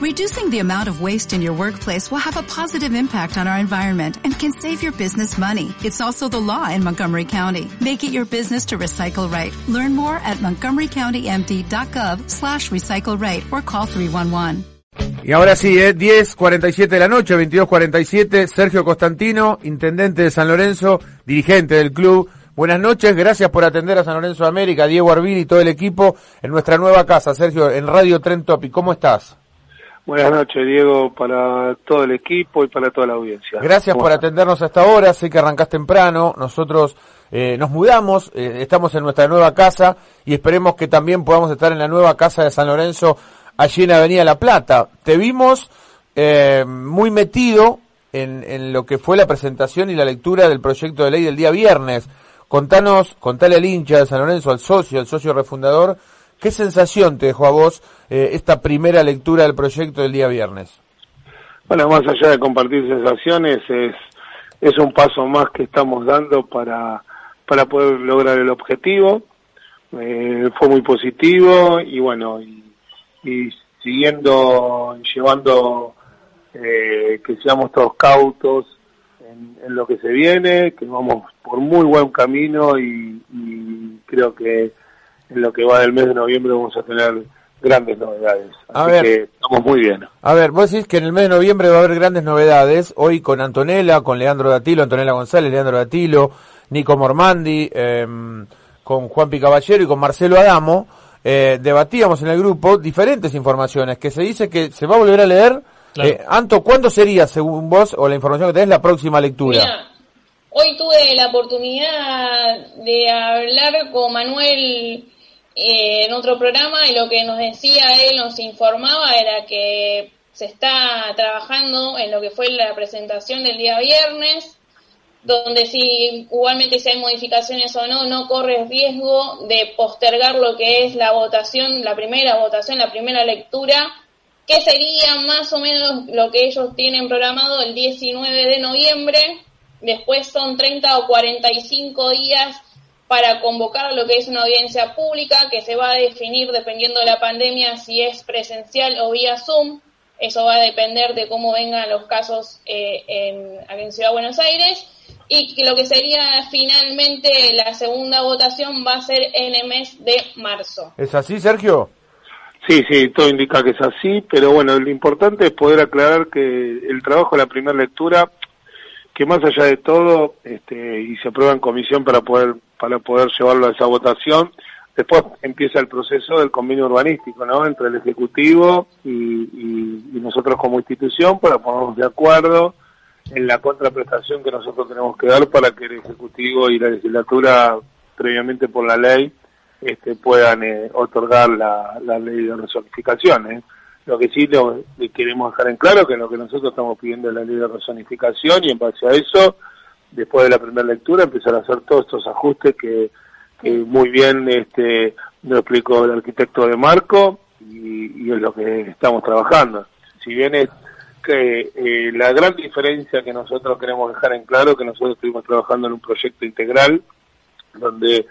Reducing the amount of waste in your workplace will have a positive impact on our environment and can save your business money. It's also the law in Montgomery County. Make it your business to recycle right. Learn more at montgomerycountymd.gov slash recycle right or call 311. Y ahora sí, eh, 10.47 de la noche, 22.47, Sergio Constantino, intendente de San Lorenzo, dirigente del club. Buenas noches, gracias por atender a San Lorenzo América, Diego Arvin y todo el equipo en nuestra nueva casa. Sergio, en Radio Tren Topic, ¿cómo estás? Buenas noches, Diego, para todo el equipo y para toda la audiencia. Gracias por atendernos hasta ahora, sé que arrancás temprano, nosotros eh, nos mudamos, eh, estamos en nuestra nueva casa y esperemos que también podamos estar en la nueva casa de San Lorenzo allí en Avenida La Plata. Te vimos eh, muy metido en, en, lo que fue la presentación y la lectura del proyecto de ley del día viernes. Contanos, contale al hincha de San Lorenzo, al socio, al socio refundador, ¿qué sensación te dejó a vos eh, esta primera lectura del proyecto del día viernes? Bueno, más allá de compartir sensaciones, es, es un paso más que estamos dando para, para poder lograr el objetivo. Eh, fue muy positivo y bueno, y y siguiendo llevando eh, que seamos todos cautos en, en, lo que se viene, que vamos por muy buen camino y, y, creo que en lo que va del mes de noviembre vamos a tener grandes novedades. A ver, que estamos muy bien. A ver, vos decís que en el mes de noviembre va a haber grandes novedades. Hoy con Antonella, con Leandro Datilo, Antonella González, Leandro Datilo, Nico Mormandi, eh, con Juan Picaballero y con Marcelo Adamo eh, debatíamos en el grupo diferentes informaciones, que se dice que se va a volver a leer. Claro. Eh, Anto, ¿cuándo sería, según vos, o la información que tenés, la próxima lectura? Mira, hoy tuve la oportunidad de hablar con Manuel eh, en otro programa y lo que nos decía él, nos informaba, era que se está trabajando en lo que fue la presentación del día viernes, donde si igualmente si hay modificaciones o no, no corre riesgo de postergar lo que es la votación, la primera votación, la primera lectura, que sería más o menos lo que ellos tienen programado el 19 de noviembre. Después son 30 o 45 días para convocar lo que es una audiencia pública que se va a definir dependiendo de la pandemia si es presencial o vía Zoom. Eso va a depender de cómo vengan los casos eh, en, en Ciudad de Buenos Aires y que lo que sería finalmente la segunda votación va a ser en el mes de marzo. ¿Es así, Sergio? Sí, sí, todo indica que es así, pero bueno, lo importante es poder aclarar que el trabajo de la primera lectura, que más allá de todo, este, y se aprueba en comisión para poder, para poder llevarlo a esa votación, después empieza el proceso del convenio urbanístico, ¿no? Entre el Ejecutivo y, y, nosotros como institución para ponernos de acuerdo en la contraprestación que nosotros tenemos que dar para que el Ejecutivo y la legislatura, previamente por la ley, este, puedan eh, otorgar la, la, ley de resonificación. ¿eh? Lo que sí lo, queremos dejar en claro que lo que nosotros estamos pidiendo es la ley de resonificación y en base a eso, después de la primera lectura, empezar a hacer todos estos ajustes que, muy bien este, explicó el arquitecto de Marco y, y es lo que estamos trabajando. Si bien es que eh, la gran diferencia que nosotros queremos dejar en claro que nosotros estuvimos trabajando en un proyecto integral donde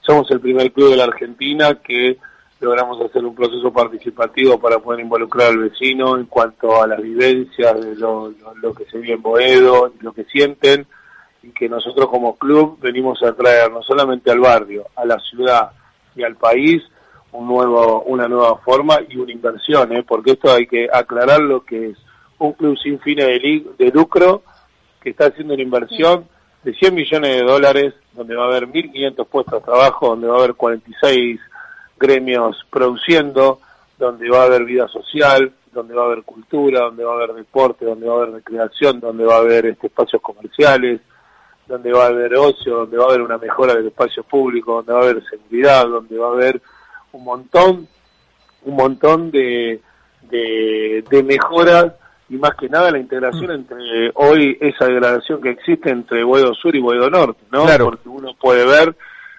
somos el primer club de la Argentina que logramos hacer un proceso participativo para poder involucrar al vecino en cuanto a las vivencias de lo, lo, lo que se vive en Boedo, lo que sienten y que nosotros como club venimos a traer no solamente al barrio, a la ciudad y al país un nuevo, una nueva forma y una inversión, ¿eh? porque esto hay que aclarar lo que es un club sin fines de, lucro que está haciendo una inversión de 100 millones de dólares, donde va a haber 1.500 puestos de trabajo, donde va a haber 46 gremios produciendo, donde va a haber vida social, donde va a haber cultura, donde va a haber deporte, donde va a haber recreación, donde va a haber este, espacios comerciales, donde va a haber ocio, donde va a haber una mejora del espacio público, donde va a haber seguridad, donde va a haber un montón, un montón de, de, de mejoras y más que nada la integración mm. entre hoy esa degradación que existe entre Boedo Sur y Boedo Norte, ¿no? Claro. Porque uno puede ver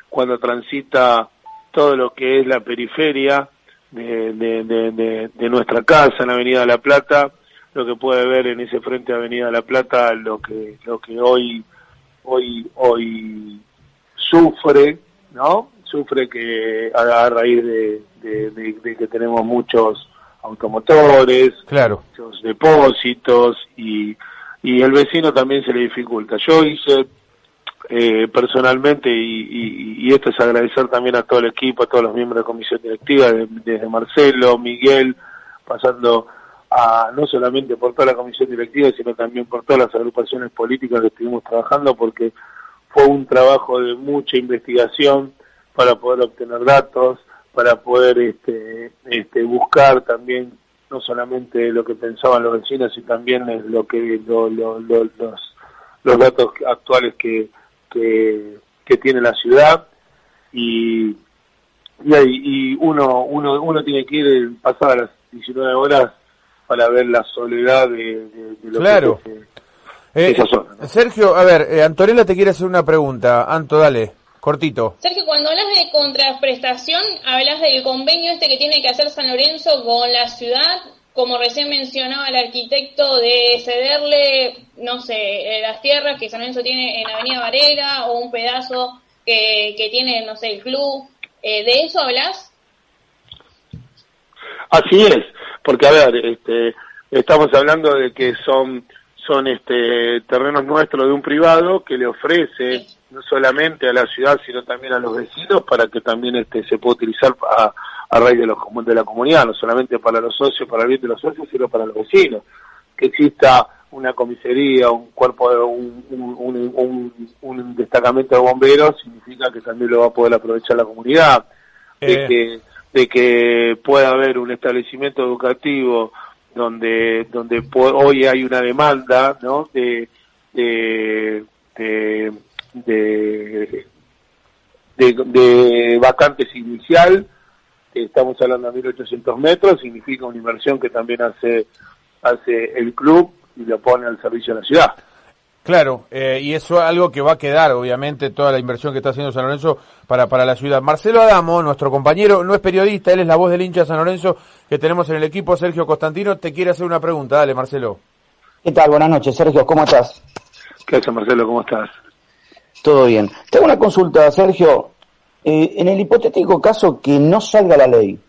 cuando transita todo lo que es la periferia de, de, de, de, de nuestra casa en Avenida La Plata, lo que puede ver en ese frente de Avenida La Plata, lo que lo que hoy hoy hoy sufre, ¿no? Sufre que a, raíz de, de, de, de que tenemos muchos automotores, claro. muchos depósitos y, y el vecino también se le dificulta. Yo hice eh, personalmente, y, y, esto es agradecer también a todo el equipo, a todos los miembros de la comisión directiva, desde Marcelo, Miguel, pasando a no solamente por toda la comisión directiva, sino también por todas las agrupaciones políticas que estuvimos trabajando, porque fue un trabajo de mucha investigación para poder obtener datos, para poder este, este, buscar también no solamente lo que pensaban los vecinos, sino también lo que lo, los, los datos actuales que, que, que tiene la ciudad. Y, y, y uno, uno, uno tiene que ir pasar las 19 horas para ver la soledad de, lo claro. que es esa zona. Sergio, a ver, eh, Antonella te quiere hacer una pregunta. Anto, dale. Cortito. Sergio, cuando hablas de contraprestación, hablas del convenio este que tiene que hacer San Lorenzo con la ciudad, como recién mencionaba el arquitecto, de cederle, no sé, eh, las tierras que San Lorenzo tiene en Avenida Varela o un pedazo que, que tiene, no sé, el club. Eh, ¿De eso hablas? Así es, porque a ver, este, estamos hablando de que son son este terrenos nuestros de un privado que le ofrece no solamente a la ciudad sino también a los vecinos para que también este se pueda utilizar a, a raíz de los de la comunidad no solamente para los socios para el bien de los socios sino para los vecinos que exista una comisaría un cuerpo de un, un, un, destacamento de bomberos significa que también lo va a poder aprovechar la comunidad de eh. que de que pueda haber un establecimiento educativo donde donde hoy hay una demanda no de de de, vacantes inicial estamos hablando de 1800 metros significa una inversión que también hace hace el club y lo pone al servicio de la ciudad Claro, eh, y eso es algo que va a quedar, obviamente, toda la inversión que está haciendo San Lorenzo para, para la ciudad. Marcelo Adamo, nuestro compañero, no es periodista, él es la voz del hincha de San Lorenzo que tenemos en el equipo. Sergio Constantino te quiere hacer una pregunta. Dale, Marcelo. ¿Qué tal? Buenas noches, Sergio. ¿Cómo estás? ¿Qué haces, Marcelo? ¿Cómo estás? Todo bien. Tengo una consulta, Sergio. Eh, en el hipotético caso que no salga la ley,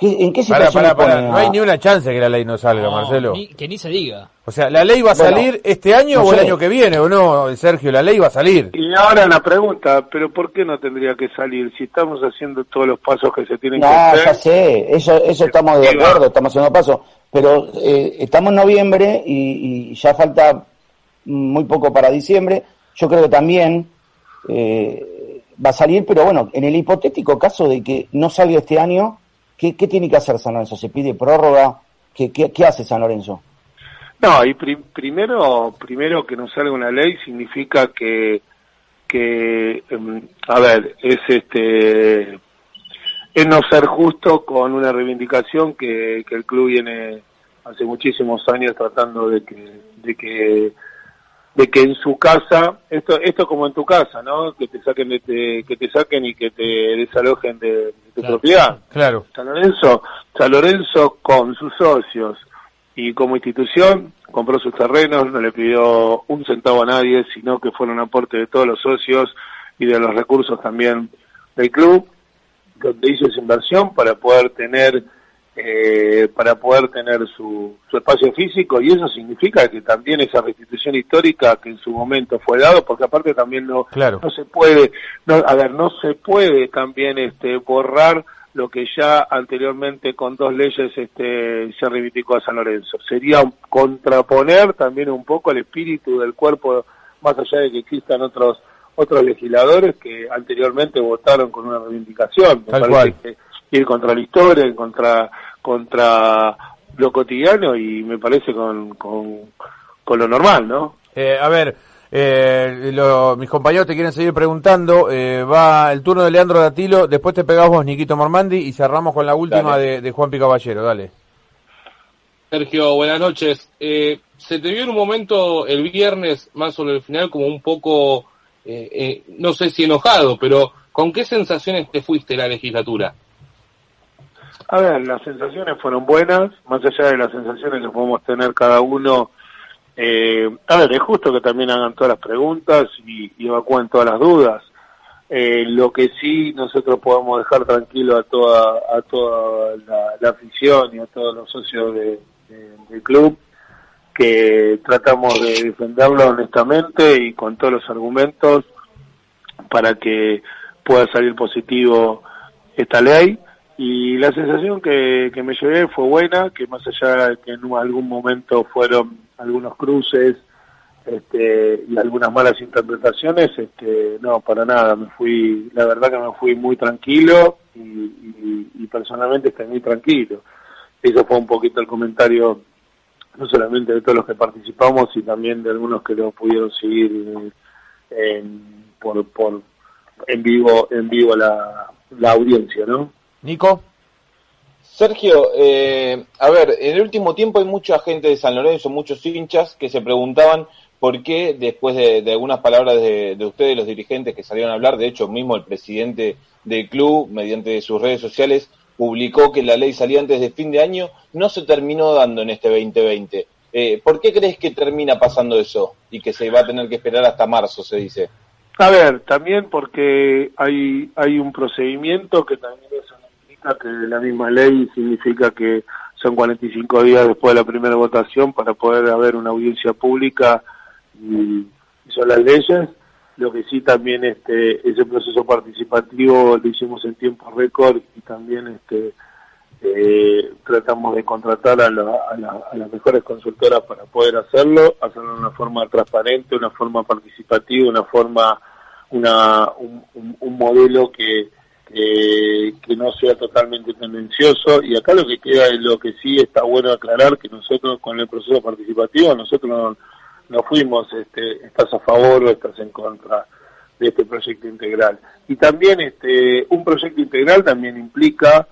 ¿en qué situación No hay ni una chance que la ley no salga, Marcelo. que ni se diga. O sea, ¿la ley va a salir este año o el año que viene o no, Sergio? La ley va a salir. Y ahora la pregunta, ¿pero por qué no tendría que salir si estamos haciendo todos los pasos que se tienen que hacer? ya sé, eso, eso estamos de acuerdo, estamos haciendo pasos. Pero eh, estamos en noviembre y, y ya falta muy poco para diciembre yo creo que también eh, va a salir, pero bueno, en el hipotético caso de que no salga este año, ¿qué, tiene que hacer San Lorenzo? ¿Se pide prórroga? ¿Qué, qué, hace San Lorenzo? No, y primero, primero que no salga una ley significa que, que em, a ver, es este, es no ser justo con una reivindicación que, que el club viene hace muchísimos años tratando de que, de que de que en su casa, esto esto como en tu casa, ¿no? Que te saquen de que te saquen y que te desalojen de, tu propiedad. Claro. San Lorenzo, San Lorenzo con sus socios y como institución compró sus terrenos, no le pidió un centavo a nadie, sino que fue un aporte de todos los socios y de los recursos también del club, donde hizo esa inversión para poder tener eh, para poder tener su, su, espacio físico y eso significa que también esa restitución histórica que en su momento fue dado, porque aparte también no, no se puede, no, a ver, no se puede también este, borrar lo que ya anteriormente con dos leyes este, se reivindicó a San Lorenzo. Sería contraponer también un poco el espíritu del cuerpo, más allá de que existan otros otros legisladores que anteriormente votaron con una reivindicación. Me parece que ir contra la historia, contra contra lo cotidiano y me parece con, con, lo normal, ¿no? Eh, a ver, eh, mis compañeros te quieren seguir preguntando. Eh, va el turno de Leandro Datilo, después te pegamos vos, Niquito Mormandi, y cerramos con la última de, Juan Picaballero. Dale. Sergio, buenas noches. Eh, se te vio en un momento el viernes, más sobre el final, como un poco, no sé si enojado, pero ¿con qué sensaciones te fuiste la legislatura? A ver, las sensaciones fueron buenas, más allá de las sensaciones que podemos tener cada uno. Eh, a ver, es justo que también hagan todas las preguntas y, evacúen todas las dudas. Eh, lo que sí nosotros podemos dejar tranquilo a toda a toda la, afición y a todos los socios del club que tratamos de defenderlo honestamente y con todos los argumentos para que pueda salir positivo esta ley y la sensación que, que me llevé fue buena, que más allá de que en algún momento fueron algunos cruces este, y algunas malas interpretaciones, este, no, para nada, me fui, la verdad que me fui muy tranquilo y, personalmente estoy muy tranquilo. Eso fue un poquito el comentario, no solamente de todos los que participamos, y también de algunos que lo pudieron seguir en, por, por, en vivo, en vivo la, la audiencia, ¿no? Nico. Sergio, eh, a ver, en el último tiempo hay mucha gente de San Lorenzo, muchos hinchas que se preguntaban por qué después de, algunas palabras de, ustedes, los dirigentes que salieron a hablar, de hecho mismo el presidente del club, mediante sus redes sociales, publicó que la ley salía antes de fin de año, no se terminó dando en este 2020. Eh, ¿Por qué crees que termina pasando eso y que se va a tener que esperar hasta marzo, se dice? A ver, también porque hay, hay un procedimiento que también eso que la misma ley significa que son 45 días después de la primera votación para poder haber una audiencia pública y, son las leyes. Lo que sí también este ese proceso participativo lo hicimos en tiempo récord y también este eh, tratamos de contratar a, a, las mejores consultoras para poder hacerlo, hacerlo de una forma transparente, una forma participativa, una forma, una, un, un, modelo que, que, que, no sea totalmente tendencioso. Y acá lo que queda es lo que sí está bueno aclarar, que nosotros con el proceso participativo, nosotros no fuimos, este, estás a favor o estás en contra de este proyecto integral. Y también este, un proyecto integral también implica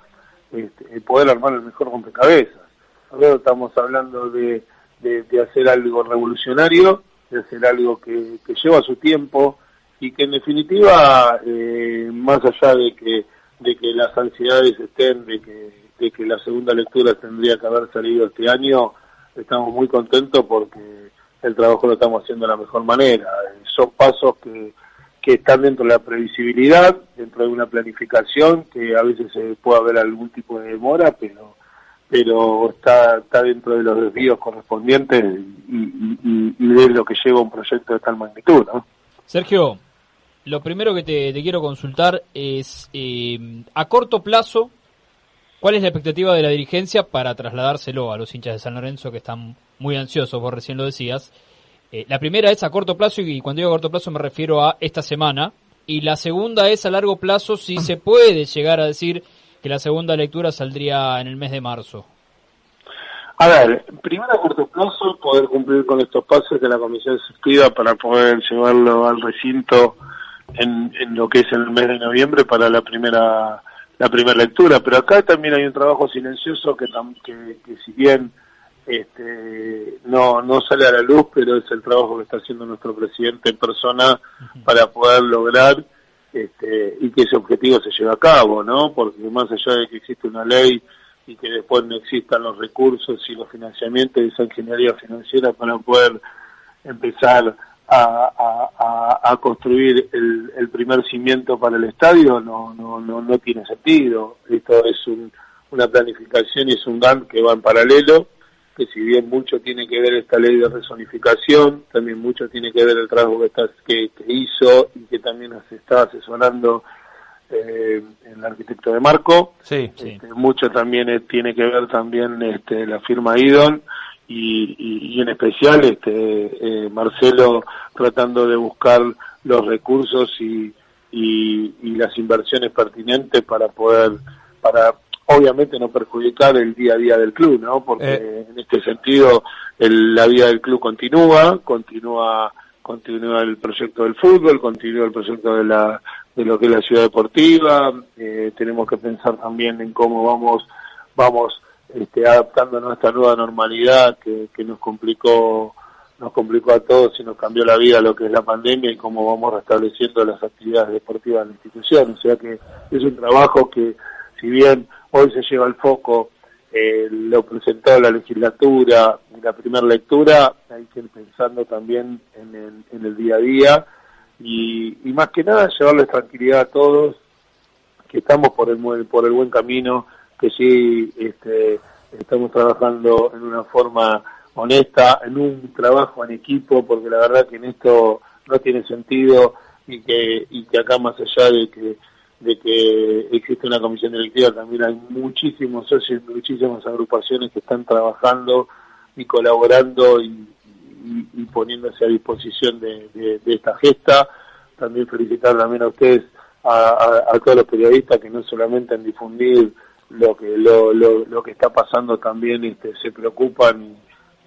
este, poder armar el mejor rompecabezas. Nosotros estamos hablando de, de, hacer algo revolucionario, de hacer algo que, que lleva su tiempo y que en definitiva, eh, más allá de que, de que las ansiedades estén, de que, de que la segunda lectura tendría que haber salido este año, estamos muy contentos porque el trabajo lo estamos haciendo de la mejor manera. Son pasos que, que están dentro de la previsibilidad, dentro de una planificación, que a veces puede haber algún tipo de demora, pero pero está, está dentro de los desvíos correspondientes y, de lo que lleva un proyecto de tal magnitud. ¿no? Sergio, lo primero que te, quiero consultar es, eh, a corto plazo, ¿cuál es la expectativa de la dirigencia para trasladárselo a los hinchas de San Lorenzo que están muy ansiosos, vos recién lo decías. Eh, la primera es a corto plazo y cuando digo a corto plazo me refiero a esta semana. Y la segunda es a largo plazo si se puede llegar a decir que la segunda lectura saldría en el mes de marzo. A ver, primero a corto plazo poder cumplir con estos pasos que la comisión se para poder llevarlo al recinto en, en lo que es el mes de noviembre para la primera la primera lectura. Pero acá también hay un trabajo silencioso que, que, que si bien este, no, no sale a la luz, pero es el trabajo que está haciendo nuestro presidente en persona para poder lograr este, y que ese objetivo se lleve a cabo, ¿no? Porque más allá de que existe una ley y que después no existan los recursos y los financiamientos de esa ingeniería financiera para poder empezar a, a, a construir el, el, primer cimiento para el estadio, no, no, no, no tiene sentido. Esto es un, una planificación y es un GAN que va en paralelo que si bien mucho tiene que ver esta ley de resonificación, también mucho tiene que ver el trabajo que, que, hizo y que también se está asesorando eh, el arquitecto de Marco. Sí, este, mucho también eh, tiene que ver también este, la firma Idon y, y, en especial este eh, Marcelo tratando de buscar los recursos y, y, y las inversiones pertinentes para poder para obviamente no perjudicar el día a día del club, ¿no? Porque eh. en este sentido el, la vida del club continúa, continúa continúa el proyecto del fútbol, continúa el proyecto de la de lo que es la ciudad deportiva, eh, tenemos que pensar también en cómo vamos vamos este, adaptándonos a esta nueva normalidad que, que nos complicó nos complicó a todos y nos cambió la vida lo que es la pandemia y cómo vamos restableciendo las actividades deportivas de la institución. O sea que es un trabajo que, si bien hoy se lleva el foco, eh, lo presentó la legislatura, en la primera lectura, hay que ir pensando también en el, en el día a día y, y más que nada llevarles tranquilidad a todos, que estamos por el, por el buen camino, que sí este, estamos trabajando en una forma honesta, en un trabajo en equipo, porque la verdad que en esto no tiene sentido y que, y que acá más allá de que de que existe una comisión directiva, también hay muchísimos socios, muchísimas agrupaciones que están trabajando y colaborando y, poniéndose a disposición de, esta gesta. También felicitar también a ustedes, a, todos los periodistas que no solamente en difundir lo que lo, lo, que está pasando también este, se preocupan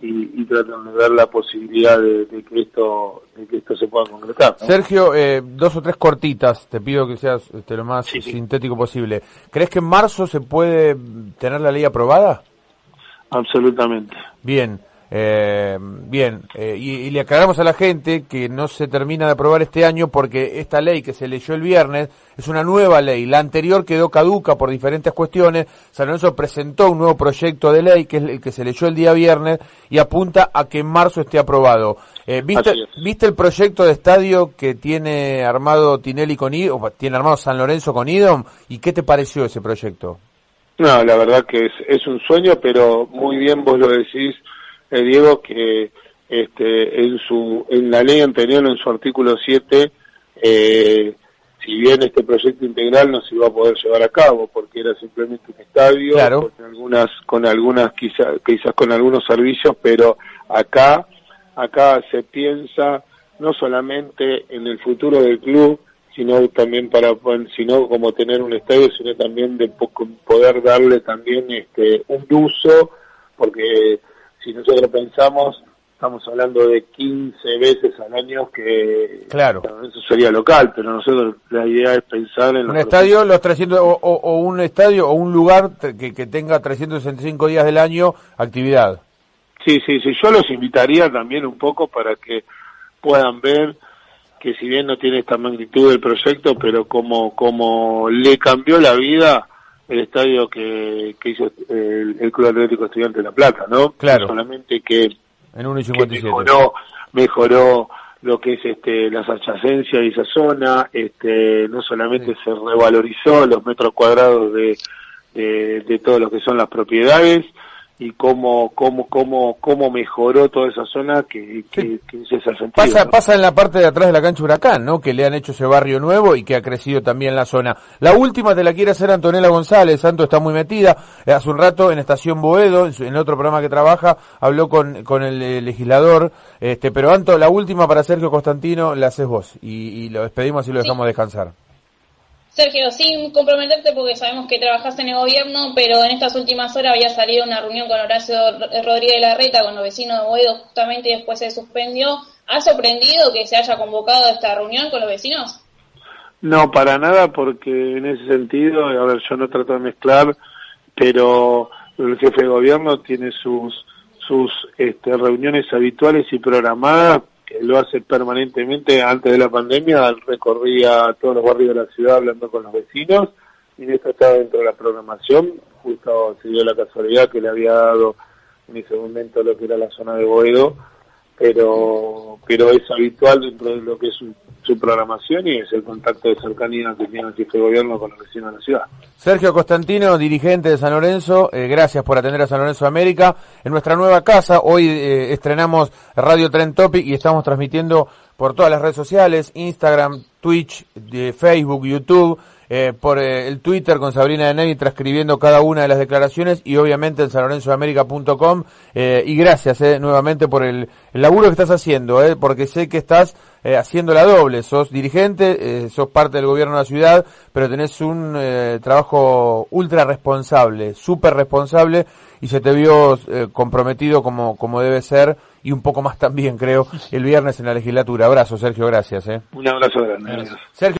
y, tratan de ver la posibilidad de, que esto de que esto se pueda concretar. Sergio, eh, dos o tres cortitas, te pido que seas este, lo más sintético posible. ¿Crees que en marzo se puede tener la ley aprobada? Absolutamente. Bien. Eh, bien, eh, y, le aclaramos a la gente que no se termina de aprobar este año porque esta ley que se leyó el viernes es una nueva ley. La anterior quedó caduca por diferentes cuestiones. San Lorenzo presentó un nuevo proyecto de ley que es el que se leyó el día viernes y apunta a que en marzo esté aprobado. Eh, ¿viste, ¿Viste el proyecto de estadio que tiene armado Tinelli con Idom, tiene armado San Lorenzo con Idom? ¿Y qué te pareció ese proyecto? No, la verdad que es, es un sueño, pero muy bien vos lo decís eh, Diego, que este, en, su, en la ley anterior, en su artículo 7, eh, si bien este proyecto integral no se iba a poder llevar a cabo porque era simplemente un estadio con algunas con algunas quizás quizás con algunos servicios pero acá acá se piensa no solamente en el futuro del club sino también para sino como tener un estadio sino también de poder darle también este un uso porque si nosotros pensamos, estamos hablando de 15 veces al año que claro. eso sería local, pero nosotros la idea es pensar en un estadio los 300 o, un estadio o un lugar que, que tenga 365 días del año actividad. Sí, sí, sí, yo los invitaría también un poco para que puedan ver que si bien no tiene esta magnitud del proyecto, pero como como le cambió la vida el estadio que, que hizo el, Club Atlético Estudiante de La Plata, ¿no? Claro. solamente que, en mejoró, mejoró lo que es este las adyacencias de esa zona, este no solamente se revalorizó los metros cuadrados de, de, de todo lo que son las propiedades, y cómo, cómo, cómo, cómo mejoró toda esa zona que, que, es ese sentido. Pasa, pasa en la parte de atrás de la cancha Huracán, ¿no? Que le han hecho ese barrio nuevo y que ha crecido también la zona. La última te la quiere hacer Antonella González, Santo está muy metida. Eh, hace un rato en Estación Boedo, en, otro programa que trabaja, habló con, con el, legislador, este, pero Anto, la última para Sergio Constantino la haces vos y, y lo despedimos y lo dejamos descansar. Sergio, sin comprometerte porque sabemos que trabajaste en el gobierno, pero en estas últimas horas había salido una reunión con Horacio Rodríguez Larreta, con los vecinos de Boedo, justamente y después se suspendió. ¿Ha sorprendido que se haya convocado esta reunión con los vecinos? No, para nada, porque en ese sentido, a ver, yo no trato de mezclar, pero el jefe de gobierno tiene sus sus este, reuniones habituales y programadas que lo hace permanentemente antes de la pandemia, recorría todos los barrios de la ciudad hablando con los vecinos y esto estaba dentro de la programación, justo se dio la casualidad que le había dado en ese momento lo que era la zona de Boedo, pero pero es habitual dentro de lo que es su, programación y es el contacto de cercanía que tiene el jefe de gobierno con los vecinos de la ciudad. Sergio Constantino, dirigente de San Lorenzo, eh, gracias por atender a San Lorenzo América. En nuestra nueva casa, hoy eh, estrenamos Radio Trend Topic y estamos transmitiendo por todas las redes sociales, Instagram, Twitch, Facebook, YouTube, eh, por eh, el Twitter con Sabrina de Nevi transcribiendo cada una de las declaraciones y obviamente en sanlorenzoamerica.com eh, y gracias eh, nuevamente por el, laburo que estás haciendo, eh, porque sé que estás haciendo la doble, sos dirigente, sos parte del gobierno de la ciudad, pero tenés un trabajo ultra responsable, súper responsable y se te vio comprometido como, como debe ser y un poco más también creo el viernes en la legislatura. Abrazo Sergio, gracias. Un abrazo grande. Sergio